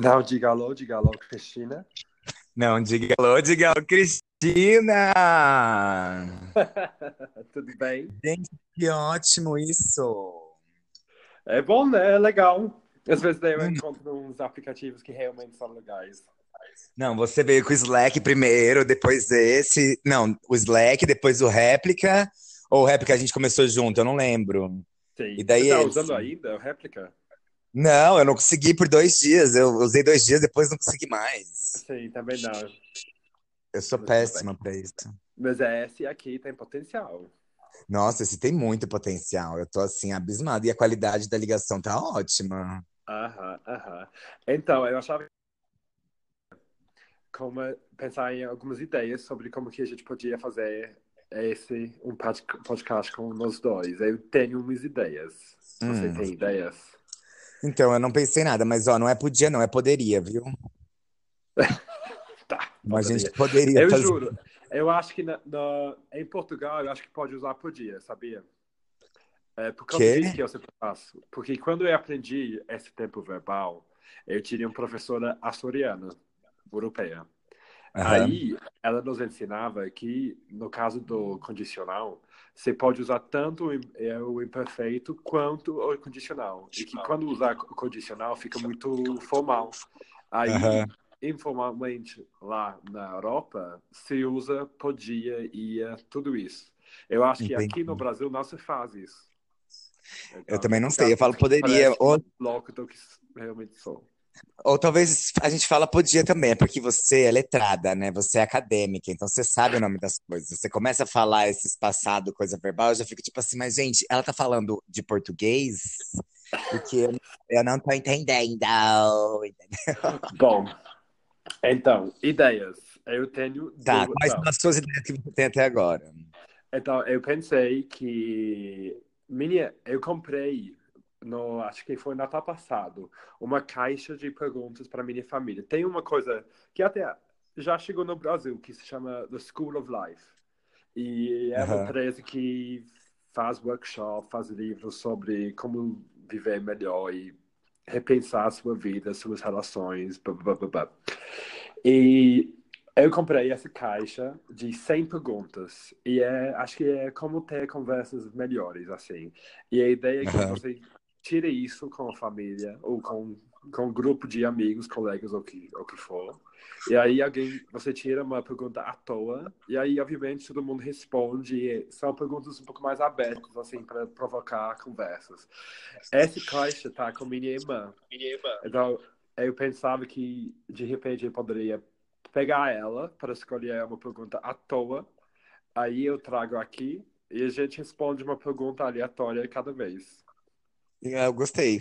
Não, diga alô, diga alô, Cristina. Não, diga alô, diga alô, Cristina! Tudo bem? Gente, que ótimo isso! É bom, né? É legal. Às vezes daí eu encontro uns aplicativos que realmente são legais. Não, você veio com o Slack primeiro, depois esse. Não, o Slack, depois o Réplica. Ou o Réplica a gente começou junto, eu não lembro. Sim. E daí Você tá esse? usando ainda o réplica? Não, eu não consegui por dois dias. Eu usei dois dias, depois não consegui mais. Sim, também não. Eu sou Tudo péssima pra isso. Mas esse aqui tem potencial. Nossa, esse tem muito potencial. Eu tô assim, abismado. E a qualidade da ligação tá ótima. Aham, aham. Então, eu achava como pensar em algumas ideias sobre como que a gente podia fazer esse um pod- podcast com nós dois. Eu tenho umas ideias. Você Hum. tem ideias? Então, eu não pensei nada, mas ó, não é podia, não, é poderia, viu? Tá. Mas a poderia. gente poderia Eu fazer. juro. Eu acho que na, na- em Portugal, eu acho que pode usar podia, sabia? É, por causa Quê? disso que eu sempre faço. Porque quando eu aprendi esse tempo verbal, eu tinha uma professora açoriana, europeia. Aham. Aí ela nos ensinava que, no caso do condicional, você pode usar tanto o é, o imperfeito quanto o condicional. E que quando usar o condicional fica muito formal. Aí, Aham. informalmente, lá na Europa, se usa podia, ia, tudo isso. Eu acho que aqui no Brasil não se faz isso. Eu Então, também não sei, eu falo poderia. Ou, louco do que realmente sou. Ou talvez a gente fala podia também, é porque você é letrada, né? Você é acadêmica, então você sabe o nome das coisas. Você começa a falar esses passado, coisa verbal, eu já fico tipo assim, mas gente, ela tá falando de português? Porque eu, não tô entendendo. entendeu? Bom, então, ideias. Eu tenho Tá, duas. quais são as suas ideias que você tem até agora? Então, eu pensei que minha, eu comprei no, acho que foi Natal passado, uma caixa de perguntas para minha família. Tem uma coisa que até já chegou no Brasil que se chama The School of Life. E é uma Aham. empresa que faz workshop, faz livros sobre como viver melhor e repensar a sua vida, suas relações, blá, blá, blá, blá. E eu comprei essa caixa de 100 perguntas e é, acho que é como ter conversas melhores, assim. E a ideia é que Aham. você tire isso com a família ou com, com um grupo de amigos, colegas ou que, ou que for. E aí alguém, você tira uma pergunta à toa e aí, obviamente, todo mundo responde. São perguntas um pouco mais abertas, assim, para provocar conversas. Essa caixa tá com minha irmã. Então, eu pensava que, de repente, eu poderia pegar ela para escolher uma pergunta à toa. Aí eu trago aqui e a gente responde uma pergunta aleatória cada vez. Eu gostei.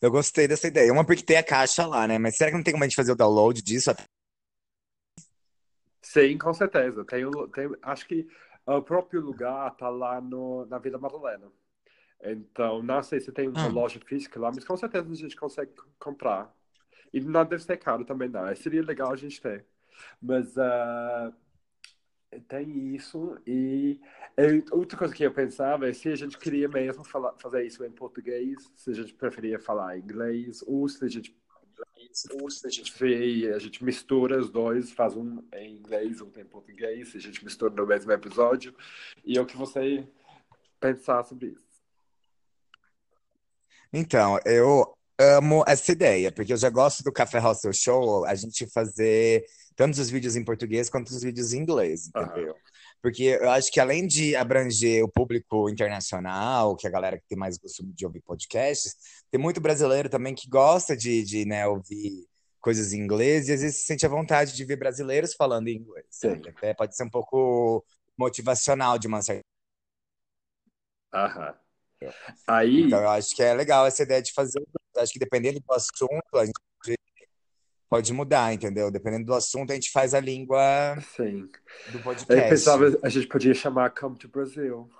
Eu gostei dessa ideia. Uma porque tem a caixa lá, né? Mas será que não tem como a gente fazer o download disso? Sim, com certeza. Tem, tem, acho que o próprio lugar tá lá no, na Vila Madalena. Então, não sei se tem uma Ah. loja física lá, mas com certeza a gente consegue c- comprar. E não deve ser caro também, não. Seria legal a gente ter. Mas ah, tem isso. E e outra coisa que eu pensava é se a gente queria mesmo falar, fazer isso em português, se a gente preferia falar inglês, ou se a gente ou se a gente vê, a gente mistura os dois, faz um em inglês, um em português, a gente mistura no mesmo episódio. E é o que você pensar sobre isso. Então, eu amo essa ideia, porque eu já gosto do Café Hostel Show, a gente fazer tanto os vídeos em português quanto os vídeos em inglês, entendeu? Porque eu acho que além de abranger o público internacional, que é a galera que tem mais costume de ouvir podcasts, tem muito brasileiro também que gosta de, de né, ouvir coisas em inglês e às vezes se sente a vontade de ver brasileiros falando em inglês. Até pode ser um pouco motivacional de uma certa. Aham. Aí, Então eu acho que é legal essa ideia de fazer. Eu acho que dependendo do assunto, a gente pode mudar, entendeu? Dependendo do assunto, a gente faz a língua sim. do Eu podcast. pensava a gente podia chamar Come to Brazil.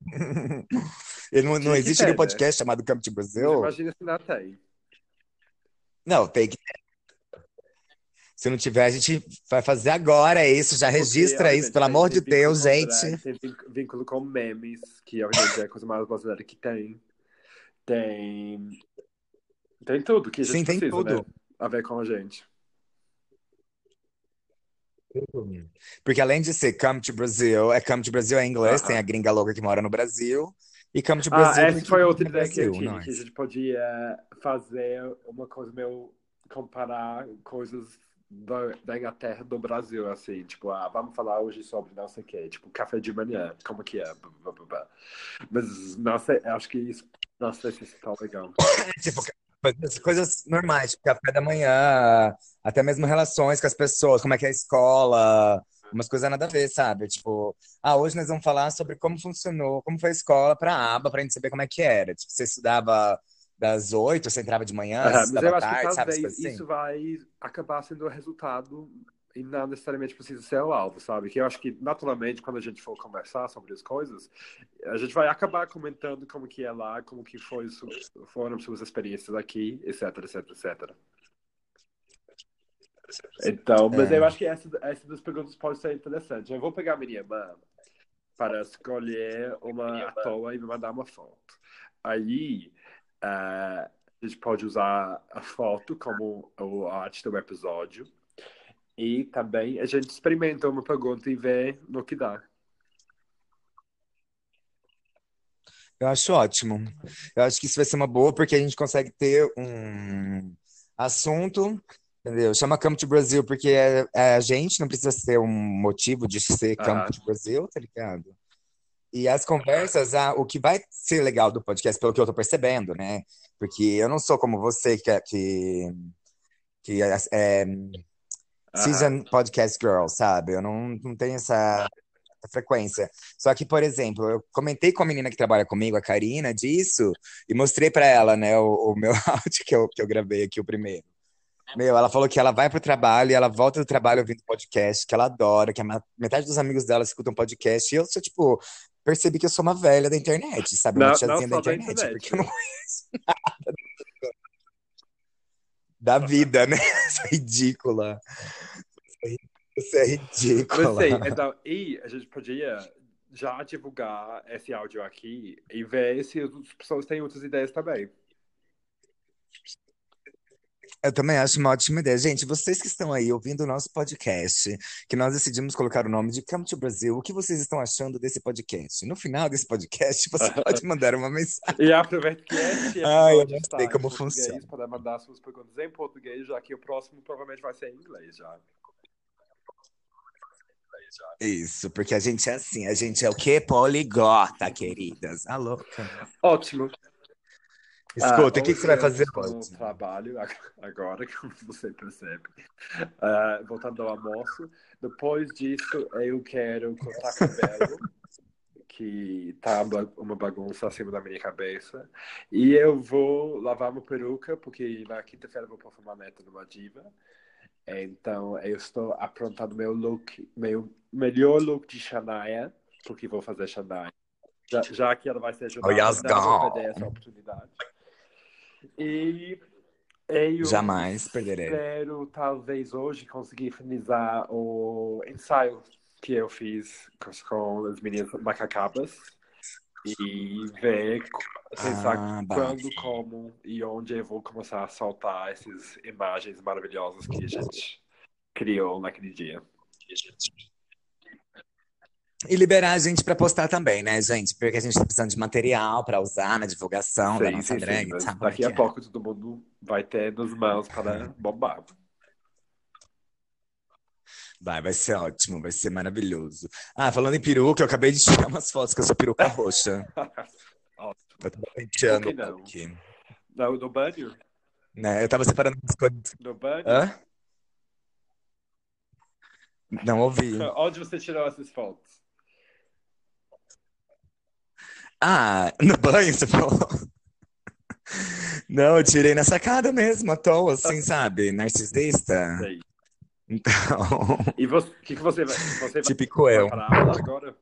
Não, não existe ter, nenhum né? podcast chamado Come to Brazil? imagina se não tem. Não, tem que. Se não tiver, a gente vai fazer agora isso. Já Porque, registra isso, obviamente, pelo tem- amor tem de Deus, gente. Tem vínculo com memes, que é a coisa mais brasileira que tem. tem. Tem tudo que a gente Sim, tem precisa, né? tudo. A ver com a gente. Porque além de ser Come to Brazil, é Come to Brazil é em inglês, tem Aham. a gringa louca que mora no Brasil. E Come to Ah, Brazil essa porque foi outra ideia que eu Brasil, tive, nós. que a gente podia fazer uma coisa meio comparar coisas da, da Inglaterra do Brasil, assim, tipo, ah, vamos falar hoje sobre não sei o quê, tipo, café de manhã, como que é, blá, blá, blá. mas não sei, acho que isso, se isso tá legal. Tipo, coisas, normais, tipo café da manhã, até mesmo relações com as pessoas, como é que é a escola, umas coisas nada a ver, sabe? Tipo, ah, hoje nós vamos falar sobre como funcionou, como foi a escola pra aba, pra gente saber como é que era. Tipo, você estudava das oito, você entrava de manhã, Ah, mas eu acho que tarde, sabe? Essas talvez coisas assim. isso vai acabar sendo o resultado e não necessariamente precisa ser o alvo, sabe? Que eu acho que naturalmente quando a gente for conversar sobre as coisas, a gente vai acabar comentando como que é lá, como que foi foram suas experiências aqui, etc, etc, etc. Então, mas É. eu acho que essa, essa das perguntas pode ser interessante. Eu vou pegar a minha irmã para escolher uma à toa e me mandar uma foto. Aí, a gente pode usar a foto como o a arte do episódio. E também a gente experimenta uma pergunta e vê no que dá. Eu acho ótimo. Eu acho que isso vai ser uma boa, porque a gente consegue ter um assunto, entendeu? Chama Come to Brasil, porque é, é a gente, não precisa ser um motivo de ser Aham. to Brasil, tá ligado? E as conversas, ah, o que vai ser legal do podcast, pelo que eu tô percebendo, né? Porque eu não sou como você que, é- que, que é, é Aham. season podcast girl, sabe? Eu não, não tenho essa frequência. Só que, por exemplo, eu comentei com a menina que trabalha comigo, a Karina, disso, e mostrei pra ela, né, o, o meu áudio que eu, que eu gravei aqui, o primeiro. Meu, ela falou que ela vai pro trabalho e ela volta do trabalho ouvindo podcast, que ela adora, que a metade dos amigos dela escutam podcast. E eu sou, tipo, percebi que eu sou uma velha da internet, sabe? Uma Não, não tiazinha da só da internet, internet. porque eu não conheço nada da vida, né? Isso é ridícula. Isso é ridícula. sei, então, e a gente podia já divulgar esse áudio aqui e ver se as pessoas têm outras ideias também. Eu também acho uma ótima ideia. Gente, vocês que estão aí ouvindo o nosso podcast, que nós decidimos colocar o nome de Come to Brasil, o que vocês estão achando desse podcast? No final desse podcast, você pode mandar uma mensagem. E aproveita que este Ai, eu não sei como funciona. para mandar suas perguntas em português, já que o próximo provavelmente vai ser em inglês já. Isso, porque a gente é assim, a gente é o quê? Poliglota, queridas. A louca. Ótimo. Escuta, Ah, o que, que você vai fazer no hoje? trabalho ag- agora, como você percebe. Ah, voltando ao almoço. Depois disso, eu quero cortar cabelo, que tá uma bagunça acima da minha cabeça. E eu vou lavar uma peruca, porque na quinta-feira eu vou performar neta numa diva. Então, eu estou aprontando meu look, meu melhor look de Shania, porque vou fazer Shania. Já, já que ela vai ser Oh, yes, não vou perder essa oportunidade. E eu Jamais perderei. espero, talvez hoje, conseguir finalizar o ensaio que eu fiz com, com as meninas macacabas e ver, pensar Ah, quando, como e onde eu vou começar a soltar essas imagens maravilhosas que a gente criou naquele dia. E liberar a gente pra postar também, né, gente? Porque a gente tá precisando de material pra usar na divulgação da Sim, nossa sim, sim, drag, mas sabe como é daqui a é? pouco todo mundo vai ter nos mãos para bombar. Vai, vai ser ótimo, vai ser maravilhoso. Ah, falando em peruca, eu acabei de tirar umas fotos com essa peruca roxa. Ótimo. Eu tava penteando não? aqui, No, no banho? né? Eu tava separando as coisas. No banho? Hã? Não ouvi. Onde você tirou essas fotos? Ah, no banho você falou? Não, eu tirei na sacada mesmo, à toa, assim, sabe? Narcisista. Sei. Então, E você- o que, que você vai, você típico vai eu. agora?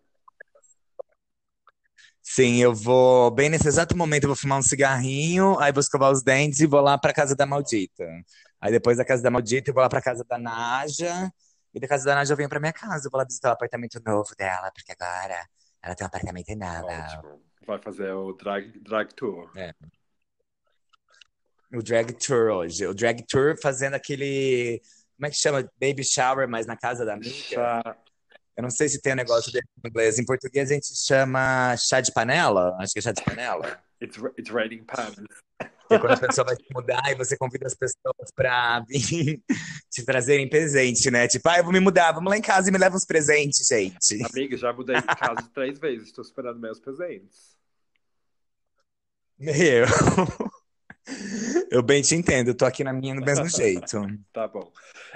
Sim, eu vou, bem nesse exato momento, eu vou fumar um cigarrinho, aí vou escovar os dentes e vou lá pra casa da Maldita. Aí depois da casa da Maldita, eu vou lá pra casa da Naja. E da casa da Naja eu venho pra minha casa, eu vou lá visitar o apartamento novo dela, porque agora ela tem um apartamento novo. Ótimo. Vai fazer o drag, drag tour. É. o drag tour hoje. O drag tour fazendo aquele. Como é que chama? Baby shower, mas na casa da amiga. Chá. Eu não sei se tem um negócio dele em inglês. Em português a gente chama chá de panela. Acho que é chá de panela. It's, it's raining pan. Que é quando a pessoa vai te mudar e você convida as pessoas pra vir te trazerem presente, né? Tipo, ah, eu vou me mudar, vamos lá em casa e me leva uns presentes, gente. Amiga, já mudei de casa três vezes, estou esperando meus presentes. Meu. Eu bem te entendo, eu tô aqui na minha do mesmo jeito. tá bom.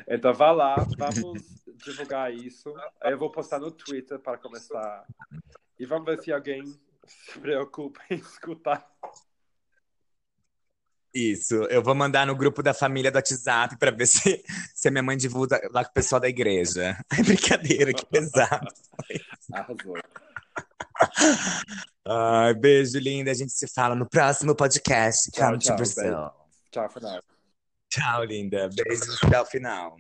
Então vá lá, vamos divulgar isso. Aí eu vou postar no Twitter para começar. E vamos ver se alguém se preocupa em escutar. Isso, eu vou mandar no grupo da família do WhatsApp para ver se, se a minha mãe divulga lá com o pessoal da igreja. É brincadeira, que pesado. Arrasou. Ai, beijo, linda. A gente se fala no próximo podcast. Tchau, tchau. Tchau, Fernando. Tchau, linda. Beijos até o final.